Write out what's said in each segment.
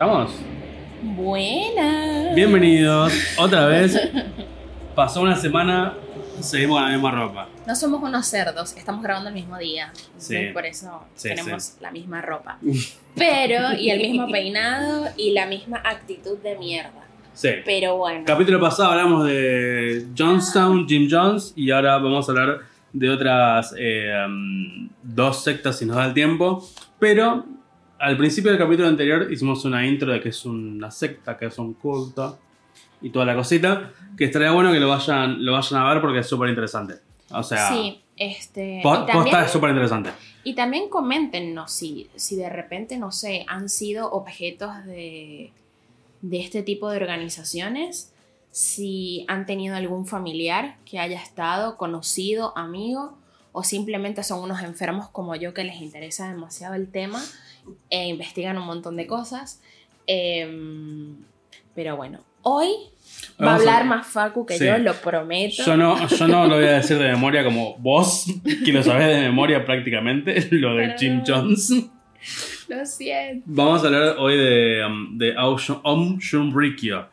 ¿Estamos? Buenas. Bienvenidos otra vez. Pasó una semana, seguimos con la misma ropa. No somos unos cerdos, estamos grabando el mismo día. Sí. Por eso Sí, tenemos la misma ropa. Pero, y el mismo peinado y la misma actitud de mierda. Sí. Pero bueno. Capítulo pasado hablamos de Johnstown, Jim Jones, y ahora vamos a hablar de otras eh, um, dos sectas si nos da el tiempo. Pero al principio del capítulo anterior hicimos una intro de que es una secta, que es un culto y toda la cosita. Que estaría bueno que lo vayan, lo vayan a ver porque es súper interesante. O sea, Sí, este. po- también, posta es súper interesante. y también coméntenos si, si de repente, no sé, han sido objetos de, de este tipo de organizaciones. Si han tenido algún familiar que haya estado, conocido, amigo, o simplemente son unos enfermos como yo que les interesa demasiado el tema e investigan un montón de cosas. Em, pero bueno, hoy va a Vamos a- hablar más Facu que Sí. yo, lo prometo. Yo no, yo no lo voy a decir de memoria como vos, que lo sabés de memoria prácticamente, lo de Pero Jim no. Jones. Lo siento. Vamos a hablar hoy de, um, de Om Shunrikyo,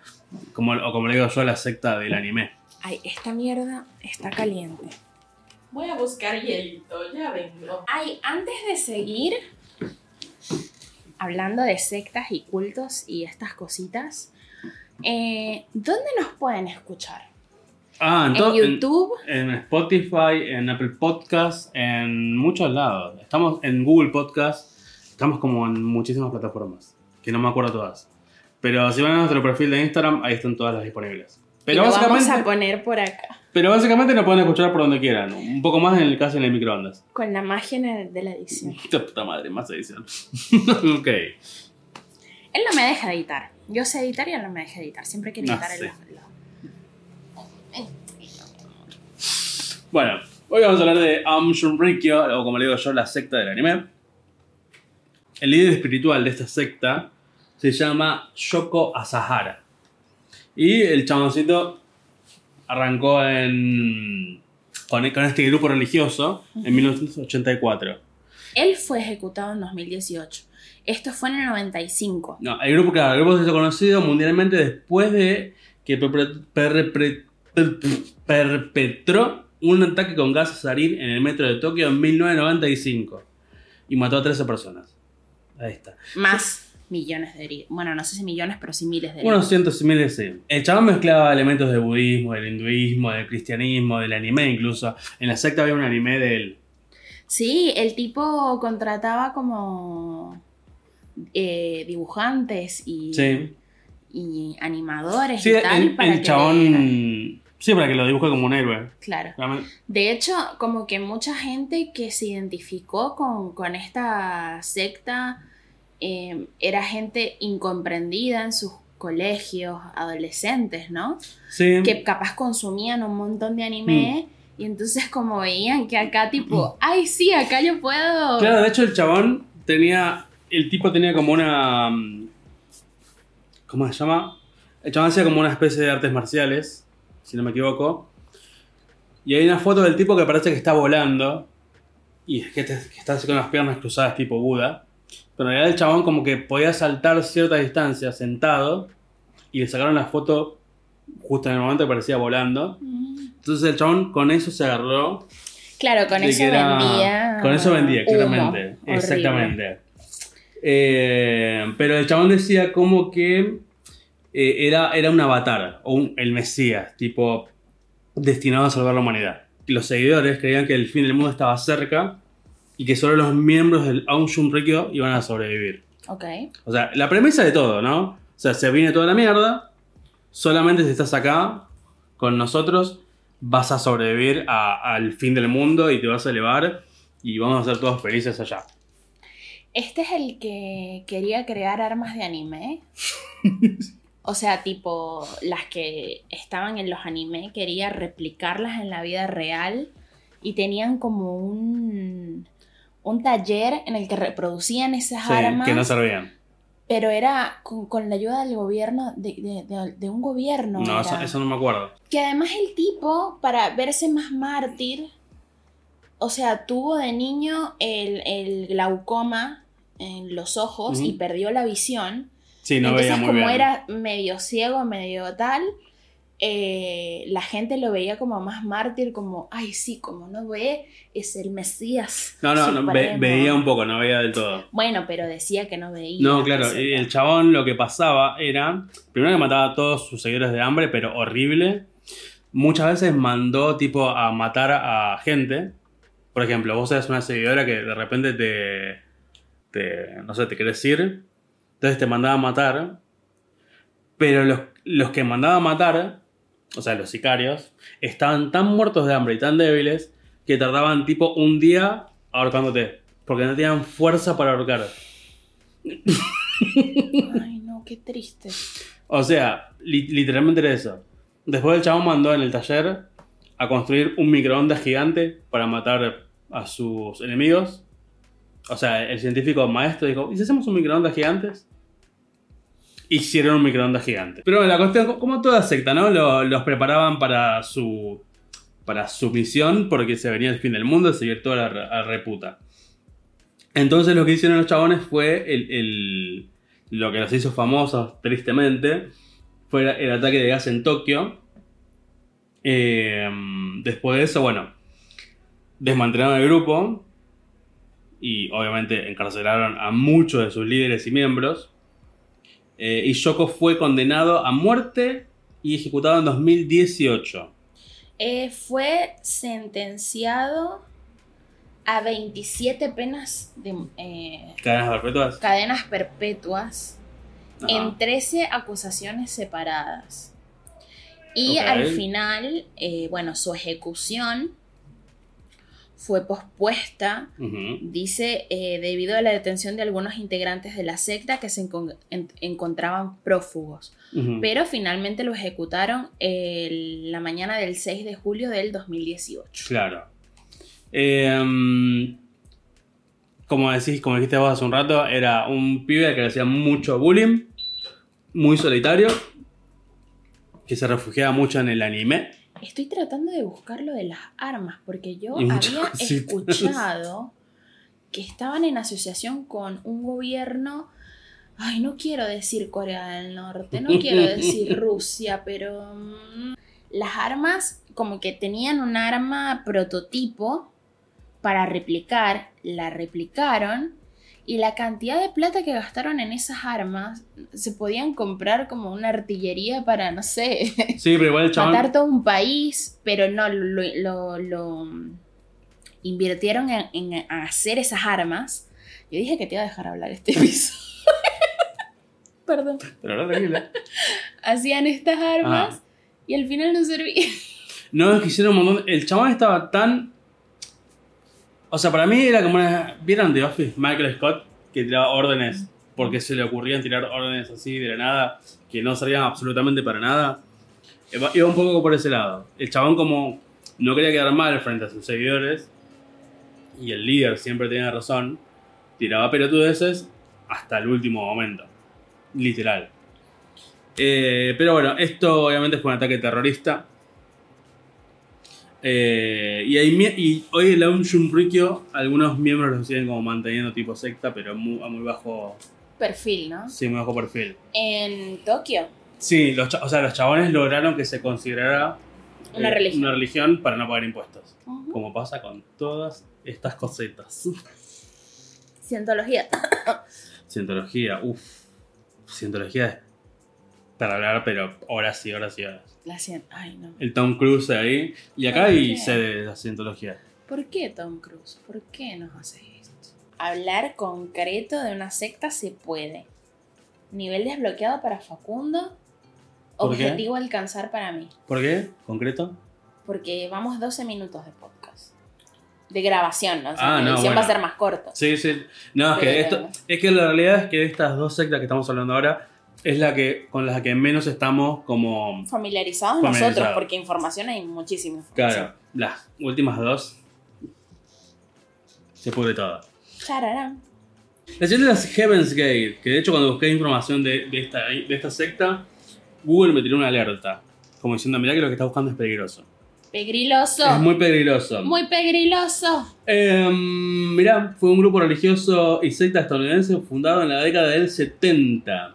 como, o como le digo yo, la secta del anime. Ay, esta mierda está caliente. Voy a buscar hielito, ya vengo. Ay, antes de seguir hablando de sectas y cultos y estas cositas, eh, ¿dónde nos pueden escuchar? Ah, ¿En to- YouTube? En, Spotify, en Apple Podcasts, en muchos lados. Estamos en Google Podcasts, estamos como en muchísimas plataformas, que no me acuerdo todas. Pero si van a nuestro perfil de Instagram, ahí están todas las disponibles. Pero y lo vamos a poner por acá, pero básicamente nos pueden escuchar por donde quieran. Un poco más en el caso en el microondas. con la magia de la edición. Puta puta madre, más edición. ok. Él no me deja editar. Yo sé editar y él no me deja editar. Siempre quiere No editar el Bueno, hoy vamos a hablar de Aum Shunrikyo, o como le digo yo, la secta del anime. El líder espiritual de esta secta se llama Shoko Asahara. Y el chaboncito arrancó en, con, con este grupo religioso en 1984. Él fue ejecutado en 2018. Esto fue en el 95. No, el grupo, claro, el grupo se hizo conocido mundialmente después de que perpetró un ataque con gas sarín en el metro de Tokio en 1995 y mató a 13 personas. Ahí está. Más millones de heridos. Bueno, no sé si millones, pero sí miles de heridos. Unos cientos y miles, sí. El chabón mezclaba elementos del budismo, del hinduismo, del cristianismo, del anime incluso. En la secta había un anime de él. Sí, el tipo contrataba como eh, dibujantes y, Sí. y animadores Sí, y tal. el, para el que chabón... Sí, para que lo dibuje como un héroe. Claro. Realmente- De hecho, como que mucha gente que se identificó con, con esta secta eh, era gente incomprendida en sus colegios, adolescentes, ¿no? Sí. Que capaz consumían un montón de anime y entonces como veían que acá tipo, ay sí, acá yo puedo... Claro, de hecho el chabón tenía. El tipo tenía como una. mm, ¿Cómo se llama? El chabón hacía como una especie de artes marciales, si no me equivoco. Y hay una foto del tipo que parece que está volando. Y es que, te- que está así con las piernas cruzadas tipo Buda. Pero en realidad el chabón como que podía saltar cierta distancia sentado. Y le sacaron la foto justo en el momento que parecía volando. Mm. Entonces el chabón con eso se agarró Claro, con eso era- vendía. Con eso vendía, humo. claramente. Horrible. Exactamente. Eh, pero el chabón decía como que eh, era, era un avatar, o un- el Mesías, tipo, destinado a salvar la humanidad. Los seguidores creían que el fin del mundo estaba cerca y que solo los miembros del Aum Shunrikyo iban a sobrevivir. Ok. O sea, la premisa de todo, ¿no? O sea, se viene toda la mierda, solamente si estás acá con nosotros, vas a sobrevivir al fin del mundo y te vas a elevar y vamos a ser todos felices allá. Este es el que quería crear armas de anime. O sea, tipo, las que estaban en los anime, quería replicarlas en la vida real y tenían como un, un taller en el que reproducían esas Sí, armas, que no servían. pero era con, con la ayuda del gobierno, de, de- de- de un gobierno. No, eso, eso no me acuerdo. Que además el tipo, para verse más mártir, o sea, tuvo de niño el, el glaucoma en los ojos y perdió la visión. Sí, no Entonces, veía muy como bien. era medio ciego, medio tal, eh, la gente lo veía como más mártir, como, ay, sí, como no ve, es el Mesías. No, no, no, ve- supremo". veía un poco, no veía del todo. Bueno, pero decía que no veía. No, claro, etcétera. el chabón lo que pasaba era, primero que mataba a todos sus seguidores de hambre, pero horrible. Muchas veces mandó tipo a matar a gente. Por ejemplo, vos eres una seguidora que de repente te, te no sé, te querés ir, entonces te mandaba a matar, pero los, los que mandaba a matar, o sea, los sicarios, estaban tan muertos de hambre y tan débiles que tardaban tipo un día ahorcándote, porque no tenían fuerza para ahorcar. Ay, no, qué triste. O sea, li- literalmente era eso. Después el chabón mandó en el taller a construir un microondas gigante para matar a sus enemigos. O sea, el científico maestro dijo, ¿y si hacemos un microondas gigantes? Hicieron un microondas gigante. Pero bueno, la cuestión, como toda secta, ¿no? Lo- los preparaban para su, para su misión porque se venía el fin del mundo, seguir toda la, re- la reputa. Entonces lo que hicieron los chabones fue el, el- lo que los hizo famosos, tristemente, fue el ataque de gas en Tokio. Eh, después de eso, bueno, desmantelaron el grupo y obviamente encarcelaron a muchos de sus líderes y miembros. Eh, y Yoko fue condenado a muerte y ejecutado en 2018. Eh, fue sentenciado a 27 penas de eh, Cadenas perpetuas. cadenas perpetuas Ajá. en 13 acusaciones separadas. Y al final, bueno, su ejecución fue pospuesta, dice, eh, debido a la detención de algunos integrantes de la secta que se encon- en- encontraban prófugos. Pero finalmente lo ejecutaron el- la mañana del 6 de julio del 2018. Claro. Eh, mm, como decís, como dijiste vos hace un rato, era un pibe que le hacía mucho bullying, muy solitario, que se refugiaba mucho en el anime. Estoy tratando de buscar lo de las armas, porque yo había escuchado que estaban en asociación con un gobierno. Ay, no quiero decir Corea del Norte, no quiero decir Rusia, pero mm, las armas, como que tenían un arma prototipo para replicar, la replicaron y la cantidad de plata que gastaron en esas armas se podían comprar como una artillería para, no sé, Sí, pero igual el chabón. matar todo un país, pero no, lo, lo- lo invirtieron en, en hacer esas armas. Yo dije que te iba a dejar hablar este episodio. Perdón. Pero ahora tranquila. Hacían estas armas Ah. y al final no servían. No, es que hicieron un montón. El chabón estaba tan. O sea, para mí era como una. ¿Vieron The Office? Michael Scott, que tiraba órdenes porque se le ocurrían tirar órdenes así de la nada, que no servían absolutamente para nada. Iba un poco por ese lado. El chabón, como no quería quedar mal frente a sus seguidores, y el líder siempre tenía razón, tiraba pelotudeces hasta el último momento. Literal. Eh, pero bueno, esto obviamente fue un ataque terrorista. Eh, y, hay y hoy el Aum Shunrikyo, algunos miembros lo siguen como manteniendo tipo secta, pero muy, a muy bajo, Perfil, ¿no? sí, muy bajo perfil. En Tokio. Sí, los, o sea, los chabones lograron que se considerara eh, Una religión. una religión para no pagar impuestos. Como pasa con todas estas cositas. Cientología. Cientología, uff. Cientología es para hablar, pero horas y horas y horas. La cien... Ay, no. El Tom Cruise ahí. Y acá ¿Por hay sede de la cientología. ¿Por qué, Tom Cruise? ¿Por qué nos haces esto? Hablar concreto de una secta se puede. Nivel desbloqueado para Facundo. Objetivo alcanzar para mí. ¿Por qué? ¿Concreto? Porque llevamos 12 minutos de podcast. De grabación, ¿no? O sea, Ah, la no, bueno. va a ser más corto. Sí, sí. No, es que esto. Es que la realidad es que estas dos sectas que estamos hablando ahora es la que con las que menos estamos como. Familiarizados Familiarizados. nosotros, porque información hay muchísima información. Claro, las últimas dos. Se pudre todo. Chararán. La siguiente es Heaven's Gate, que de hecho cuando busqué información de, de esta, de esta secta, Google me tiró una alerta. Como diciendo, mirá que lo que estás buscando es peligroso. Pegriloso. Es muy peligroso. Muy pegriloso. Em, mirá, fue un grupo religioso y secta estadounidense fundado en la década del 70.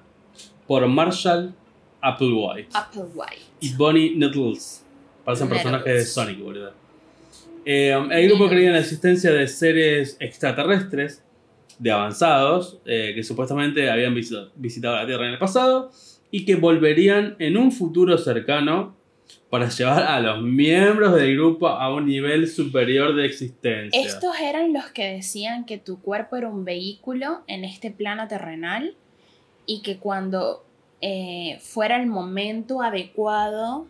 Por Marshall Applewhite Applewhite. y Bonnie Nettles. Parecen Nettles. personajes de Sonic, boludo. Eh, el grupo creía en la existencia de seres extraterrestres de avanzados eh, que supuestamente habían visitado, visitado la Tierra en el pasado y que volverían en un futuro cercano para llevar a los miembros del grupo a un nivel superior de existencia. Estos eran los que decían que tu cuerpo era un vehículo en este plano terrenal y que cuando eh, fuera el momento adecuado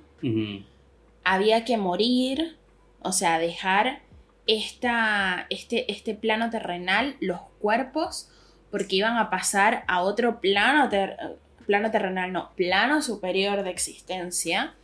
había que morir, o sea, dejar esta, este, este plano terrenal, los cuerpos, porque iban a pasar a otro plano, ter- plano terrenal, no, plano superior de existencia,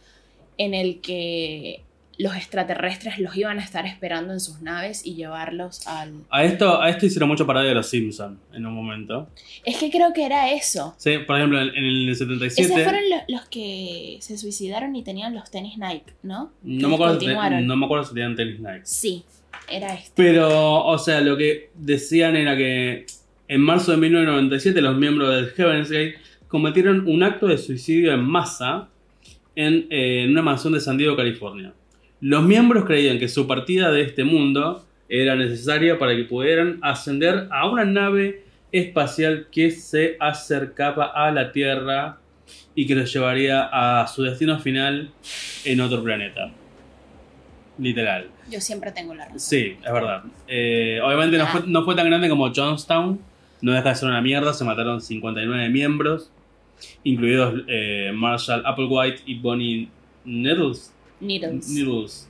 en el que los extraterrestres los iban a estar esperando en sus naves y llevarlos al... A esto, a esto hicieron mucho parodia de los Simpsons en un momento. Es que creo que era eso. Sí, por ejemplo, en, en el 77. Esos fueron lo- los que se suicidaron y tenían los tenis Nike, ¿no? no, me acuerdo, si- no me acuerdo si tenían tenis Nike. Sí, era este. Pero, o sea, lo que decían era que en marzo de 1997 los miembros del Heaven's Gate cometieron un acto de suicidio en masa en, eh, en una mansión de San Diego, California. Los miembros creían que su partida de este mundo era necesaria para que pudieran ascender a una nave espacial que se acercaba a la Tierra y que los llevaría a su destino final en otro planeta. Literal. Yo siempre tengo la razón. Sí, es verdad. Eh, obviamente no Ah. fue, no fue tan grande como Johnstown. No deja de ser una mierda. Se mataron 59 miembros, incluidos eh, Marshall Applewhite y Bonnie Nettles. Needles. Needles.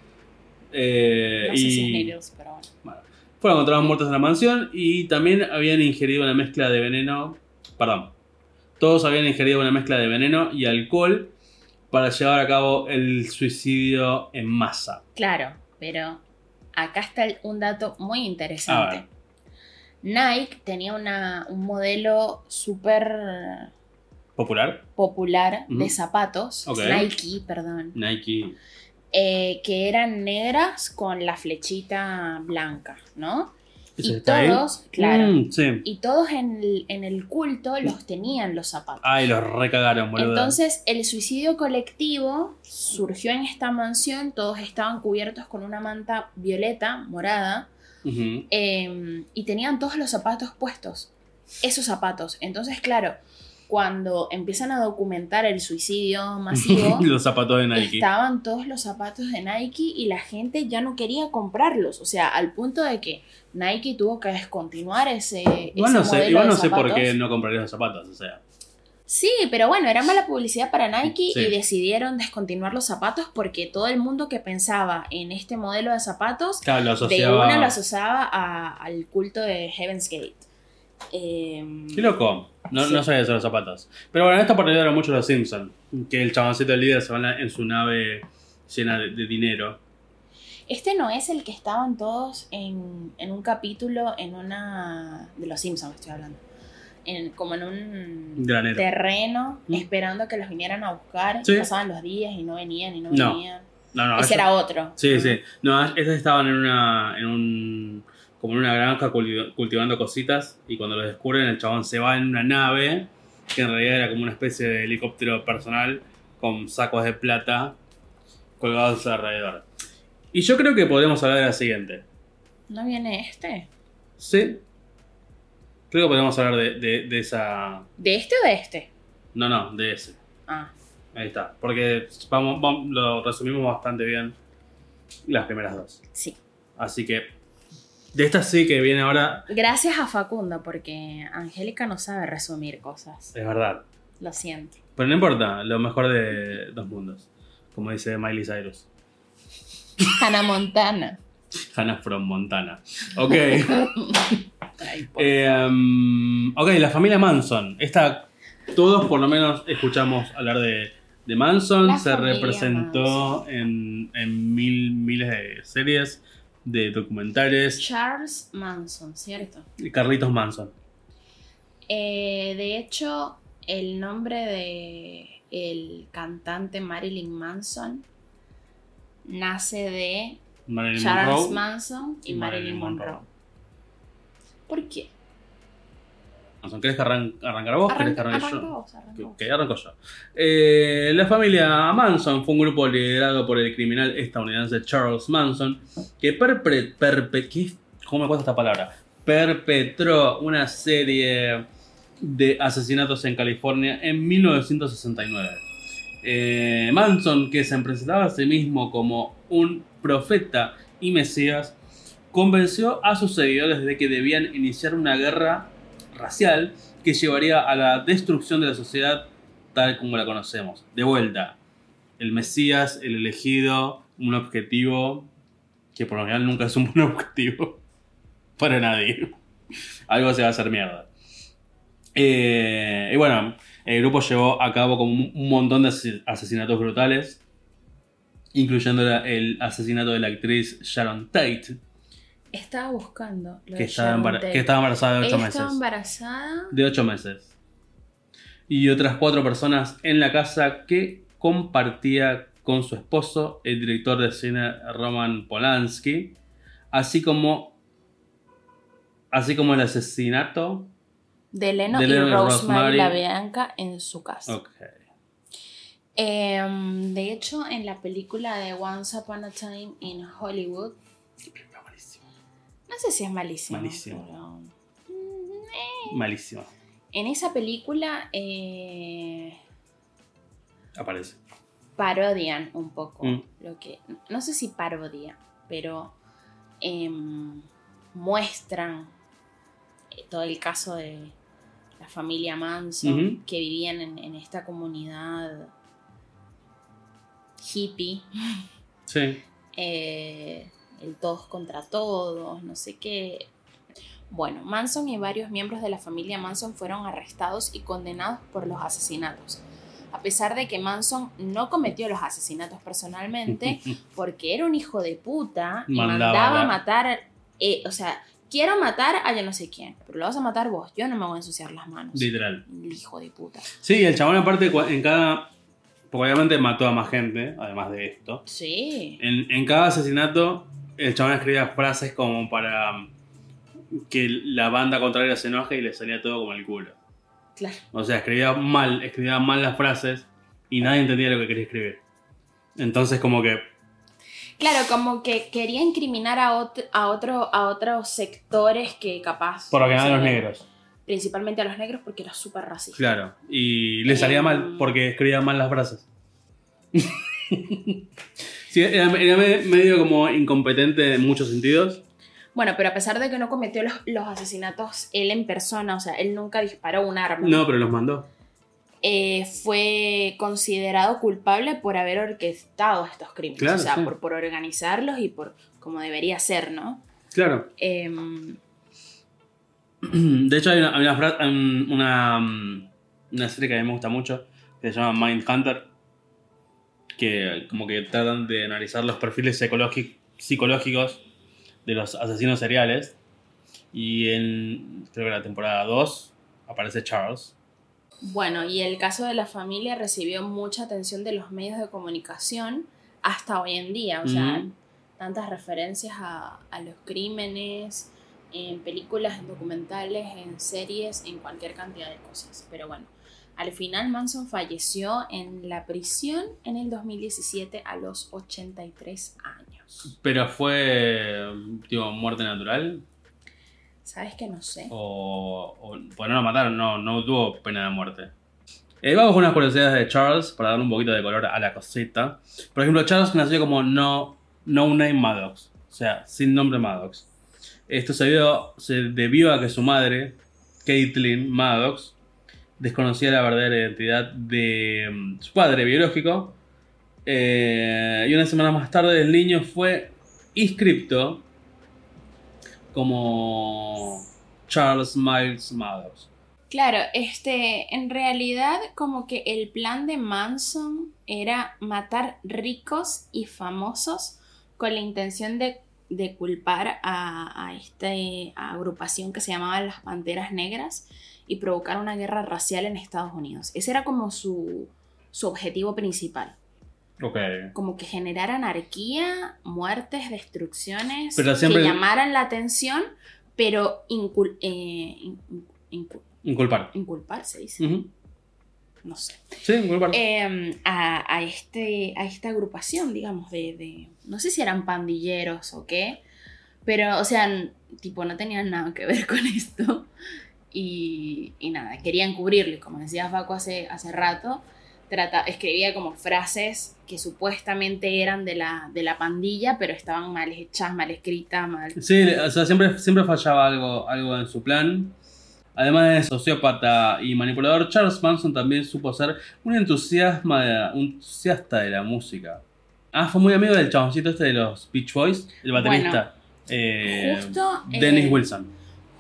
Eh, No sé y si es Needles, pero bueno. bueno, fueron encontrados muertos en la mansión y también habían ingerido una mezcla de veneno. Perdón. Todos habían ingerido una mezcla de veneno y alcohol para llevar a cabo el suicidio en masa. Claro, pero acá está un dato muy interesante. Nike tenía una, un modelo súper ¿Popular? popular de zapatos. Nike, perdón, Nike. eh, que eran negras con la flechita blanca, ¿no? ¿Eso Y ahí? todos, claro, Mm, sí. y todos en el, en el culto los tenían los zapatos. Ay, los recagaron, boludo. Entonces, el suicidio colectivo surgió en esta mansión, todos estaban cubiertos con una manta violeta, morada, eh, y tenían todos los zapatos puestos, esos zapatos. Entonces, claro, cuando empiezan a documentar el suicidio masivo, los zapatos de Nike. estaban todos los zapatos de Nike y la gente ya no quería comprarlos, o sea, al punto de que Nike tuvo que descontinuar ese, Igual no sé, igual de no sé por qué no compraría los zapatos, o sea. Sí, pero bueno, era mala publicidad para Nike Sí. y decidieron descontinuar los zapatos porque todo el mundo que pensaba en este modelo de zapatos Claro, lo de asociaba. una lo asociaba a- al culto de Heaven's Gate. Em, Qué loco. No, Sí. no sabía de los zapatos. Pero bueno, esto parodiaron mucho los Simpsons. Que el chaboncito del líder se va en la- en su nave llena de, de dinero. este no es el que estaban todos en, en un capítulo en una... de los Simpsons estoy hablando. En, como en un Granero. terreno ¿Mm? esperando a que los vinieran a buscar. Sí. Y pasaban los días y no venían y no No. venían. No, no, Ese eso- era otro. Sí, sí. No, estos estaban en una. en un. Como en una granja culti- cultivando cositas. Y cuando lo descubren, el chabón se va en una nave. Que en realidad era como una especie de helicóptero personal. Con sacos de plata colgados alrededor. Y yo creo que podríamos hablar de la siguiente. ¿No viene este? Sí. Creo que podríamos hablar de, de- de esa. ¿De este o de este? No, no, de ese. Ah, Ahí está. Porque vamos, vamos- lo resumimos bastante bien las primeras dos. sí. Así que. De esta sí que viene ahora. Gracias a Facundo, porque Angélica no sabe resumir cosas. Es verdad. Lo siento. Pero no importa, lo mejor de dos mundos. Como dice Miley Cyrus. Hannah Montana. Hannah from Montana. Ok. Ay, Eh, um, ok, la familia Manson. Esta, todos por lo menos escuchamos hablar de, de Manson. La Se representó en, en mil, miles de series, de documentales. Charles Manson, ¿cierto? Carlitos Manson. Eh, de hecho, el nombre de el cantante Marilyn Manson nace de Marilyn Charles Monroe. Manson y, Marilyn, Monroe. ¿Por qué? Manson. ¿Querés que arran- arrancar vos? ¿Querés que arranque yo? vos, arranca Que, vos. que arranco yo. Eh, la familia Manson fue un grupo liderado por el criminal estadounidense Charles Manson que perpre- perpe- ¿qué? ¿Cómo me cuesta esta palabra? Perpetró una serie de asesinatos en California en 1969. Eh, Manson, que se presentaba a sí mismo como un profeta y mesías, convenció a sus seguidores de que debían iniciar una guerra racial que llevaría a la destrucción de la sociedad tal como la conocemos. De vuelta, el Mesías, el elegido, un objetivo que por lo general nunca es un buen objetivo para nadie. Algo se va a hacer mierda. Eh, y bueno, el grupo llevó a cabo como un montón de ase- asesinatos brutales, incluyendo el asesinato de la actriz Sharon Tate, Estaba buscando lo que estaba, embara- que estaba embarazada de 8 Ella meses. estaba embarazada. De 8 meses. Y otras cuatro personas en la casa que compartía con su esposo, el director de cine Roman Polanski, así como, así como el asesinato. De Leno, De Leno y y Rosemary la Bianca en su casa. Ok. Em, de hecho, en la película de Once Upon a Time in Hollywood. No sé si es malísimo. Malísimo. pero- Mm, Malísimo. En esa película eh, Aparece. parodian un poco Mm. lo que. No sé si parodia, pero em, muestran eh, todo el caso de la familia Manson que vivían en, en esta comunidad hippie. Sí. eh, el todos contra todos, no sé qué. Bueno, Manson y varios miembros de la familia Manson fueron arrestados y condenados por los asesinatos. A pesar de que Manson no cometió los asesinatos personalmente, porque era un hijo de puta y Mandaba matar, eh, o sea, quiero matar a yo no sé quién, pero lo vas a matar vos, yo no me voy a ensuciar las manos. Literal. Hijo de puta. Sí, el chabón aparte en cada... Porque obviamente mató a más gente, además de esto. Sí. En, en cada asesinato, el chabón escribía frases como para um, que la banda contraria se enoje y le salía todo como el culo. Claro. O sea, escribía mal, escribía mal las frases y nadie entendía lo que quería escribir. Entonces, como que. Claro, como que quería incriminar a, ot- a, otro, a otros sectores que capaz... Por lo que no los negros. Principalmente a los negros porque era súper racista. Claro. Y le salía Em. mal porque escribía mal las frases. sí, era, era me- medio como incompetente en muchos sentidos. Bueno, pero a pesar de que no cometió los, los asesinatos él en persona, o sea, él nunca disparó un arma, No, pero los mandó. eh, fue considerado culpable por haber orquestado estos crímenes. Claro, o sea, sí. por, por organizarlos y por como debería ser, ¿no? Claro. Em, De hecho, hay una, hay una, una, mm, una serie que a mí me gusta mucho que se llama Mindhunter. Que como que tratan de analizar los perfiles psicológi- psicológicos de los asesinos seriales. Y en, creo que la temporada 2 aparece Charles. Bueno, y el caso de la familia recibió mucha atención de los medios de comunicación hasta hoy en día. O sea, Ujú. tantas referencias a, a los crímenes, en películas, en documentales, en series, en cualquier cantidad de cosas. Pero bueno, al final Manson falleció en la prisión en el 2017 a los 83 años. Pero fue tipo, muerte natural. ¿Sabes que no sé? O, o pues no lo mataron, no, no tuvo pena de muerte. Eh, vamos con unas curiosidades de Charles para darle un poquito de color a la cosita. Por ejemplo, Charles nació como no, no name Maddox, o sea, sin nombre Maddox. Esto se, debió- se debió a que su madre, Caitlin Maddox, desconocía la verdadera identidad de mm, su padre biológico. Eh, y una semana más tarde el niño fue inscripto como Charles Miles Maddox. Claro, este, en realidad como que el plan de Manson era matar ricos y famosos con la intención de, de culpar a, a esta agrupación que se llamaba las Panteras Negras y provocar una guerra racial en Estados Unidos. Ese era como su, su objetivo principal, Ok. como que generar anarquía, muertes, destrucciones, Pero siempre- que llamaran la atención, pero incul- eh, in- in- Inculpar. inculpar, se dice, no sé, Sí, inculpar. eh, a, a este, a esta agrupación, digamos, de, de- no sé si eran pandilleros o qué, pero, o sea, tipo, no tenían nada que ver con esto. Y, y nada, querían cubrirlo. Y como decía Facu hace, hace rato, trata, escribía como frases que supuestamente eran de la, de la pandilla, pero estaban mal hechas, mal escritas, mal... Sí, o sea, siempre, siempre fallaba algo, algo en su plan. Además de sociópata y manipulador, Charles Manson también supo ser un, entusiasma de- un entusiasta de la música. Ah, fue muy amigo del chaboncito este de los Beach Boys, el baterista. eh, Justo, Dennis eh, Wilson.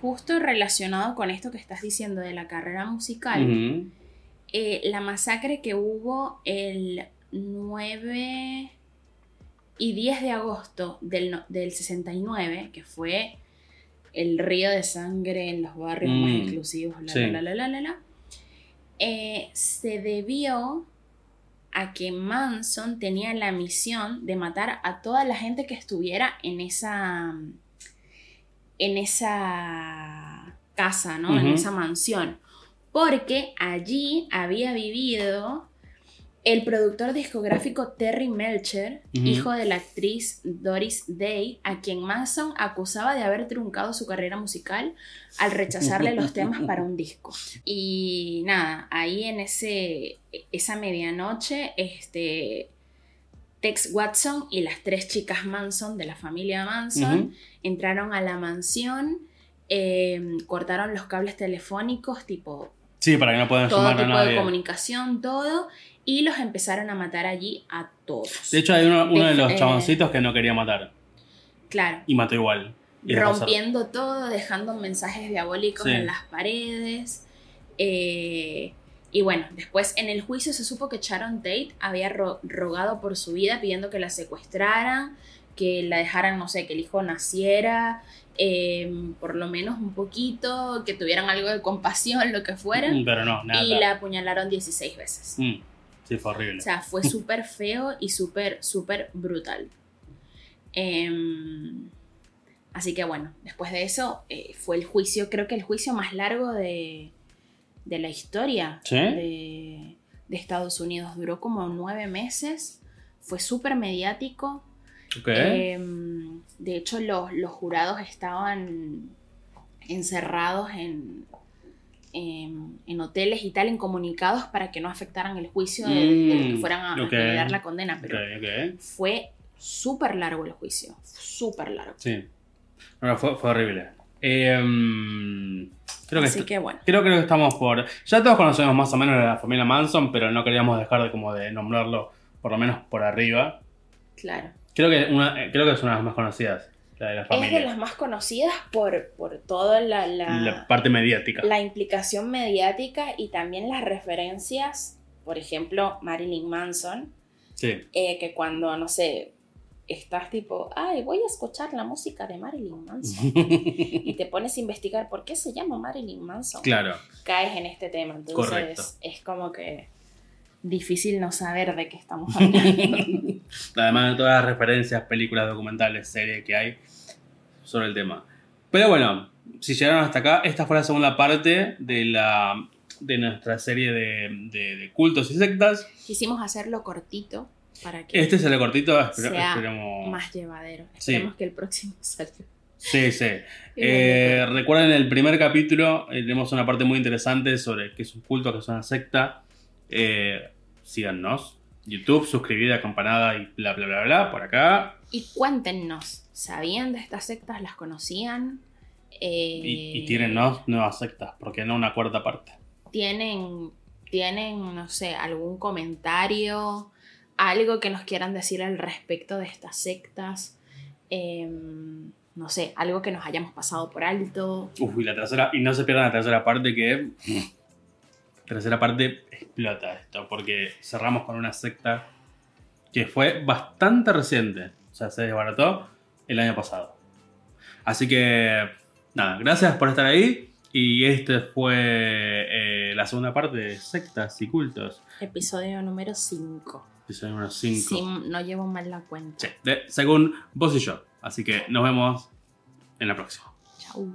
Justo relacionado con esto que estás diciendo de la carrera musical, eh, la masacre que hubo el 9 y 10 de agosto del, del 69, que fue el río de sangre en los barrios más Mm, exclusivos, la, sí. la, la, la, la, la, eh, se debió a que Manson tenía la misión de matar a toda la gente que estuviera en esa en esa casa, ¿no? En esa mansión. Porque allí había vivido el productor discográfico Terry Melcher, hijo de la actriz Doris Day, a quien Manson acusaba de haber truncado su carrera musical al rechazarle los temas para un disco. Y nada, ahí en ese, esa medianoche, este, Tex Watson y las tres chicas Manson de la familia Manson entraron a la mansión, eh, cortaron los cables telefónicos, tipo Sí, para que no puedan todo sumar a tipo de nadie. comunicación, todo, y los empezaron a matar allí a todos. De hecho, hay uno, uno de los Eh, chaboncitos que no quería matar. claro, Y mató igual. Y rompiendo todo, dejando mensajes diabólicos Sí. en las paredes. eh, y bueno, después en el juicio se supo que Sharon Tate había ro- rogado por su vida pidiendo que la secuestraran, que la dejaran, no sé, que el hijo naciera, eh, por lo menos un poquito, que tuvieran algo de compasión, lo que fuera. Mm, Pero no, nada. y la apuñalaron 16 veces. Mm, Sí, fue horrible. O sea, fue súper feo y súper, súper brutal. Em, así que bueno, después de eso eh, fue el juicio, creo que el juicio más largo de, de la historia ¿Sí? de, de Estados Unidos. Duró como nueve meses, fue súper mediático. Ok. Em, de hecho, los, los jurados estaban encerrados en, en, en hoteles y tal, incomunicados para que no afectaran el juicio de, de los que Mm, fueran a, a ok. pelear la condena. Pero fue súper largo el juicio, súper largo. Sí. No, fue, fue horrible. Eh, mm, creo, que Así que bueno, creo, creo que estamos por. Ya todos conocemos más o menos a la familia Manson, pero no queríamos dejar de, como de nombrarlo, por lo menos por arriba. claro. Creo que, una, eh, creo que es una de las más conocidas, la de la Es de las más conocidas por, por toda la, la, La parte mediática. la implicación mediática y también las referencias, por ejemplo, Marilyn Manson, Sí. eh, que cuando, no sé, estás tipo, ay, voy a escuchar la música de Marilyn Manson. y te pones a investigar por qué se llama Marilyn Manson. claro. Caes en este tema. Entonces Correcto. es como que difícil no saber de qué estamos hablando. Además de todas las referencias, películas, documentales, series que hay sobre el tema. Pero bueno, si llegaron hasta acá, esta fue la segunda parte de la de nuestra serie de, de- de cultos y sectas. Quisimos hacerlo cortito para que Este cortito, espero- sea esperemos. más llevadero. Sí. Esperemos que el próximo salga. Sí, sí. Eh, recuerden el primer capítulo, eh, tenemos una parte muy interesante sobre qué es un culto, qué es una secta. Eh, síganos. YouTube, suscribida, campanada y bla, bla, bla, bla, por acá. Y cuéntenos, ¿sabían de estas sectas? ¿Las conocían? Eh, Y, y tienen ¿no? nuevas sectas, porque no una cuarta parte. tienen, tienen, no sé, algún comentario, algo que nos quieran decir al respecto de estas sectas, Em, no sé, algo que nos hayamos pasado por alto. Uf, y la tercera, y no se pierdan la tercera parte que. tercera parte explota esto, porque cerramos con una secta que fue bastante reciente. O sea, se desbarató el año pasado. Así que, nada, gracias por estar ahí. Y este fue eh, la segunda parte de sectas y cultos. Episodio número 5. Episodio número 5. Si no llevo mal la cuenta. Sí, de- según vos y yo. Así que nos vemos en la próxima. Chau.